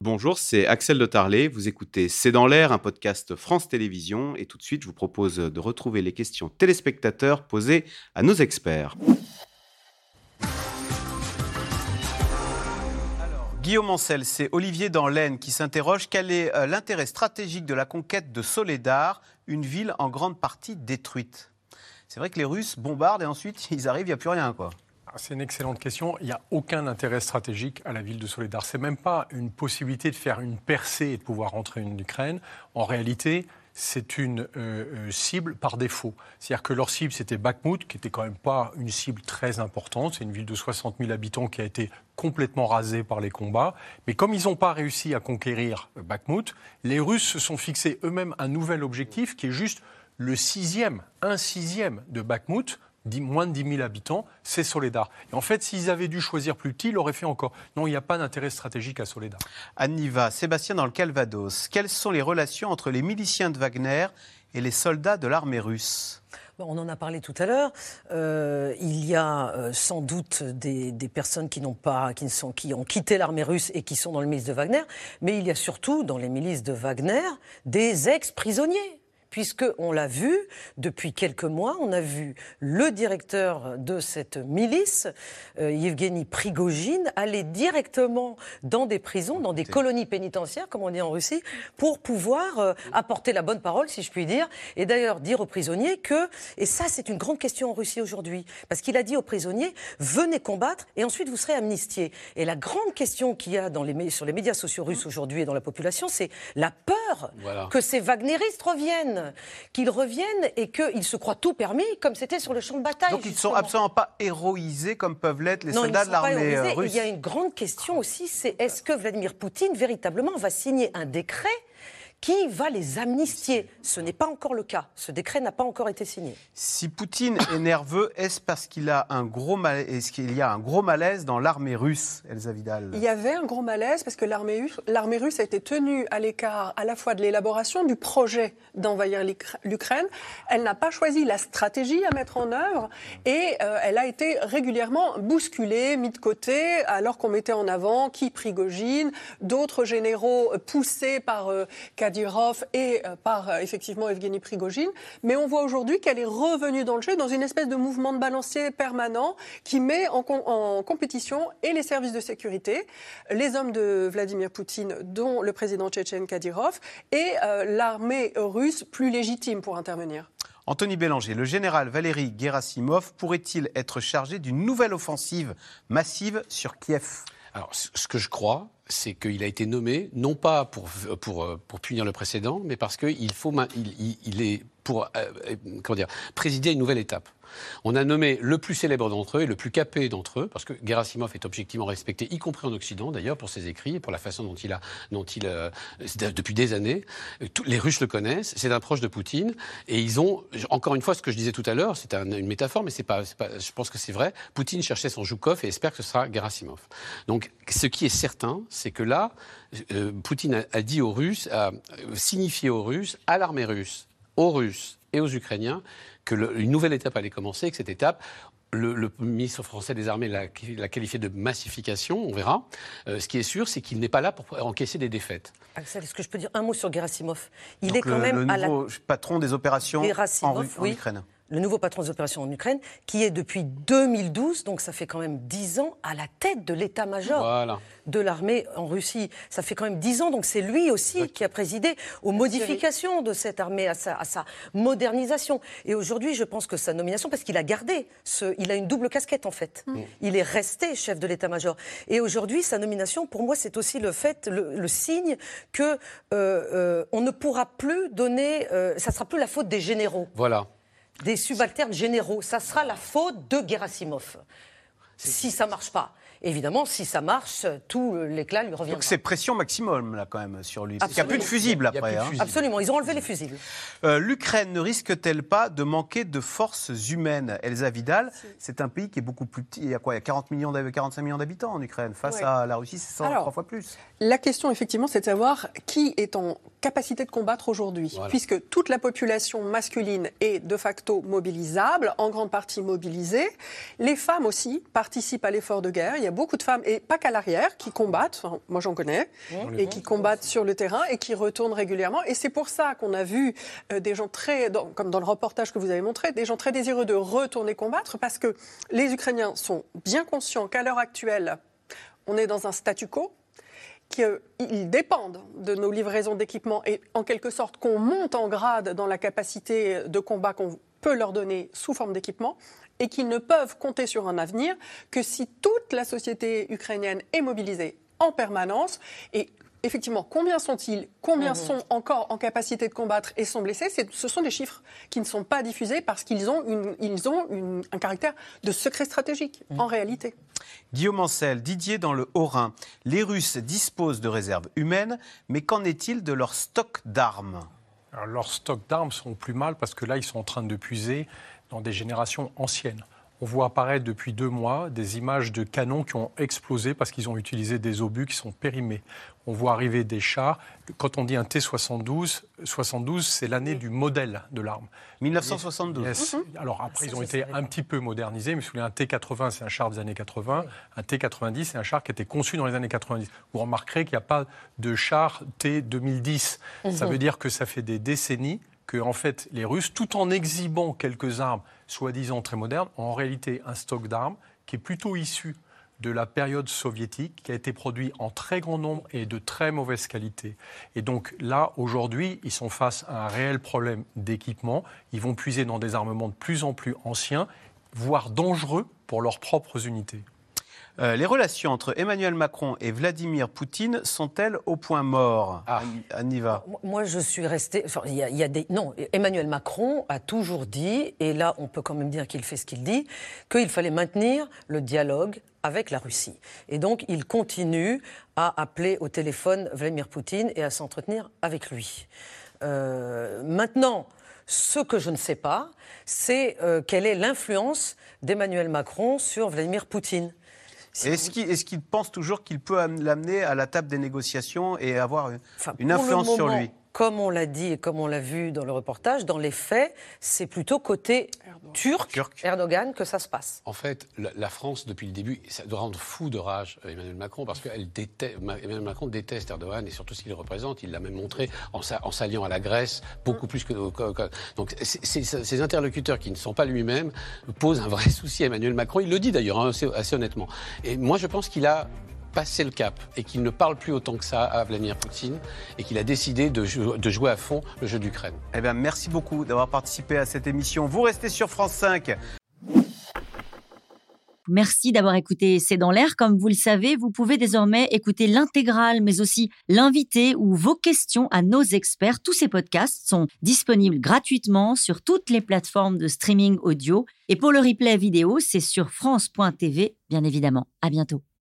Bonjour, c'est Axel de Tarlet. Vous écoutez C'est dans l'air, un podcast France Télévisions. Et tout de suite, je vous propose de retrouver les questions téléspectateurs posées à nos experts. Guillaume Ancel, c'est Olivier dans l'Aisne qui s'interroge quel est euh, l'intérêt stratégique de la conquête de Soledar, une ville en grande partie détruite? C'est vrai que les Russes bombardent et ensuite ils arrivent, il n'y a plus rien. quoi. C'est une excellente question. Il n'y a aucun intérêt stratégique à la ville de Soledar. Ce n'est même pas une possibilité de faire une percée et de pouvoir rentrer en Ukraine. En réalité, c'est une euh, euh, cible par défaut. C'est-à-dire que leur cible, c'était Bakhmut, qui n'était quand même pas une cible très importante. C'est une ville de 60 000 habitants qui a été complètement rasée par les combats. Mais comme ils n'ont pas réussi à conquérir Bakhmut, les Russes se sont fixés eux-mêmes un nouvel objectif qui est juste le sixième, un sixième de Bakhmut moins de 10 000 habitants, c'est Soledar. Et en fait, s'ils avaient dû choisir plus petit, ils l'auraient fait encore. Non, il n'y a pas d'intérêt stratégique à Soledar. Anniva, Sébastien dans le Calvados, quelles sont les relations entre les miliciens de Wagner et les soldats de l'armée russe? On en a parlé tout à l'heure. Euh, il y a euh, sans doute des, personnes qui n'ont pas, qui, sont, qui ont quitté l'armée russe et qui sont dans les milices de Wagner, mais il y a surtout dans les milices de Wagner des ex-prisonniers puisque on l'a vu depuis quelques mois, on a vu le directeur de cette milice, euh, Yevgeny Prigogine, aller directement dans des prisons, dans des colonies pénitentiaires, comme on dit en Russie, pour pouvoir euh, apporter la bonne parole, si je puis dire, et d'ailleurs dire aux prisonniers que, et ça c'est une grande question en Russie aujourd'hui, parce qu'il a dit aux prisonniers, venez combattre et ensuite vous serez amnistiés. Et la grande question qu'il y a dans les, sur les médias sociaux russes aujourd'hui et dans la population, c'est la peur que ces wagneristes reviennent qu'ils reviennent et qu'ils se croient tout permis, comme c'était sur le champ de bataille. Donc ils ne sont absolument pas héroïsés comme peuvent l'être les soldats de l'armée euh, russe. Il y a une grande question aussi, c'est est-ce que Vladimir Poutine véritablement va signer un décret qui va les amnistier? Ce n'est pas encore le cas. Ce décret n'a pas encore été signé. Si Poutine est nerveux, est-ce parce qu'il a un gros mal... est-ce qu'il y a un gros malaise dans l'armée russe, Elsa Vidal? Il y avait un gros malaise parce que l'armée russe, l'armée russe a été tenue à l'écart à la fois de l'élaboration du projet d'envahir l'Ukraine. Elle n'a pas choisi la stratégie à mettre en œuvre et euh, elle a été régulièrement bousculée, mise de côté, alors qu'on mettait en avant qui Prigogine, d'autres généraux poussés par euh, Kadyrov et euh, par euh, effectivement Evgeny Prigogine. Mais on voit aujourd'hui qu'elle est revenue dans le jeu dans une espèce de mouvement de balancier permanent qui met en, compétition et les services de sécurité, les hommes de Vladimir Poutine, dont le président tchétchène Kadyrov, et euh, l'armée russe plus légitime pour intervenir. Anthony Bélanger, le général Valéry Gerasimov pourrait-il être chargé d'une nouvelle offensive massive sur Kiev? Alors, ce que je crois, c'est qu'il a été nommé, non pas pour, pour, pour punir le précédent, mais parce qu'il faut, il, il, est pour euh, euh, comment dire, présider une nouvelle étape. On a nommé le plus célèbre d'entre eux et le plus capé d'entre eux, parce que Gerasimov est objectivement respecté, y compris en Occident d'ailleurs, pour ses écrits et pour la façon dont il a, euh, depuis des années, les Russes le connaissent, c'est un proche de Poutine, et ils ont, encore une fois, ce que je disais tout à l'heure, c'est une métaphore, mais je pense que c'est vrai. Poutine cherchait son Joukov et espère que ce sera Gerasimov. Donc, ce qui est certain, c'est que là, Poutine a, dit aux Russes, a signifié aux Russes, à l'armée russe, aux Russes et aux Ukrainiens, que une nouvelle étape allait commencer, et que cette étape, le, ministre français des Armées l'a qualifié de massification, on verra. Euh, ce qui est sûr, c'est qu'il n'est pas là pour encaisser des défaites. Axel, est-ce que je peux dire un mot sur Gerasimov? Il est quand même le nouveau patron des opérations en, en Ukraine le nouveau patron des opérations en Ukraine, qui est depuis 2012, donc ça fait quand même 10 ans, à la tête de l'état-major de l'armée en Russie. Ça fait quand même 10 ans, donc c'est lui aussi qui a présidé aux modifications de cette armée, à sa, à sa modernisation. Et aujourd'hui, je pense que sa nomination, parce qu'il a gardé, ce, il a une double casquette en fait. Mm. Il est resté chef de l'état-major. Et aujourd'hui, sa nomination, pour moi, c'est aussi le fait, le, signe que euh, euh, on ne pourra plus donner, euh, ça sera plus la faute des généraux. Voilà des subalternes généraux. Ça sera la faute de Gerasimov. Si ça marche pas. Évidemment, si ça marche, tout l'éclat lui revient. Donc c'est pression maximum là quand même sur lui. Il n'y a plus de fusibles après. Hein. Absolument, ils ont enlevé les fusibles. Euh, L'Ukraine ne risque-t-elle pas de manquer de forces humaines? Elsa Vidal, c'est un pays qui est beaucoup plus petit. Il y a quoi? Il y a 40 millions 45 millions d'habitants en Ukraine. Face à la Russie, c'est trois fois plus. La question effectivement, c'est de savoir qui est en capacité de combattre aujourd'hui, puisque toute la population masculine est de facto mobilisable, en grande partie mobilisée. Les femmes aussi participent à l'effort de guerre. Il y a beaucoup de femmes, et pas qu'à l'arrière, qui combattent, moi j'en connais, et qui combattent sur le terrain et qui retournent régulièrement. Et c'est pour ça qu'on a vu euh, des gens très, comme dans le reportage que vous avez montré, des gens très désireux de retourner combattre, parce que les Ukrainiens sont bien conscients qu'à l'heure actuelle, on est dans un statu quo, qu'ils dépendent de nos livraisons d'équipements et en quelque sorte qu'on monte en grade dans la capacité de combat qu'on peut leur donner sous forme d'équipement et qu'ils ne peuvent compter sur un avenir que si toute la société ukrainienne est mobilisée en permanence et effectivement, combien sont-ils Combien mhm. sont encore en capacité de combattre et sont blessés Ce sont des chiffres qui ne sont pas diffusés parce qu'ils ont, ils ont un caractère de secret stratégique, mhm. en réalité. Guillaume Ancel, Didier dans le Haut-Rhin. Les Russes disposent de réserves humaines, mais qu'en est-il de leur stock d'armes? Leurs stocks d'armes sont plus mal parce que là, ils sont en train de puiser dans des générations anciennes. On voit apparaître depuis deux mois des images de canons qui ont explosé parce qu'ils ont utilisé des obus qui sont périmés. On voit arriver des chars. Quand on dit un T-72, 72, c'est l'année du modèle de l'arme. 1972. Mhm. Alors après, ils ont été un petit peu modernisés. Mais vous un T-80, c'est un char des années 80. Un T-90, c'est un char qui a été conçu dans les années 90. Vous remarquerez qu'il n'y a pas de char T-2010. Ça mhm. veut dire que ça fait des décennies que en fait, les Russes, tout en exhibant quelques armes soi-disant très modernes, ont en réalité un stock d'armes qui est plutôt issu de la période soviétique, qui a été produit en très grand nombre et de très mauvaise qualité. Et donc là, aujourd'hui, ils sont face à un réel problème d'équipement. Ils vont puiser dans des armements de plus en plus anciens, voire dangereux pour leurs propres unités. Euh, les relations entre Emmanuel Macron et Vladimir Poutine sont-elles au point mort? Ah. Aniva Moi, je suis restée. il y, a des. Non, Emmanuel Macron a toujours dit, et là, on peut quand même dire qu'il fait ce qu'il dit, qu'il fallait maintenir le dialogue avec la Russie. Et donc, il continue à appeler au téléphone Vladimir Poutine et à s'entretenir avec lui. Euh, maintenant, ce que je ne sais pas, c'est euh, quelle est l'influence d'Emmanuel Macron sur Vladimir Poutine. Est-ce qu'il pense toujours qu'il peut l'amener à la table des négociations et avoir une, influence sur lui? Comme on l'a dit et comme on l'a vu dans le reportage, dans les faits, c'est plutôt côté turc, Erdogan, que ça se passe. En fait, la, France, depuis le début, ça doit rendre fou de rage Emmanuel Macron, parce que Emmanuel Macron déteste Erdogan et surtout ce qu'il représente. Il l'a même montré en, s'alliant à la Grèce, beaucoup plus que. donc, ces interlocuteurs qui ne sont pas lui-même posent un vrai souci à Emmanuel Macron. Il le dit d'ailleurs hein, assez honnêtement. Et moi, je pense qu'il a passé le cap et qu'il ne parle plus autant que ça à Vladimir Poutine et qu'il a décidé de, jouer à fond le jeu d'Ukraine. Eh bien, merci beaucoup d'avoir participé à cette émission. Vous restez sur France 5. Merci d'avoir écouté C'est dans l'air. Comme vous le savez, vous pouvez désormais écouter l'intégrale, mais aussi l'invité ou vos questions à nos experts. Tous ces podcasts sont disponibles gratuitement sur toutes les plateformes de streaming audio. Et pour le replay vidéo, c'est sur France.tv, bien évidemment. À bientôt.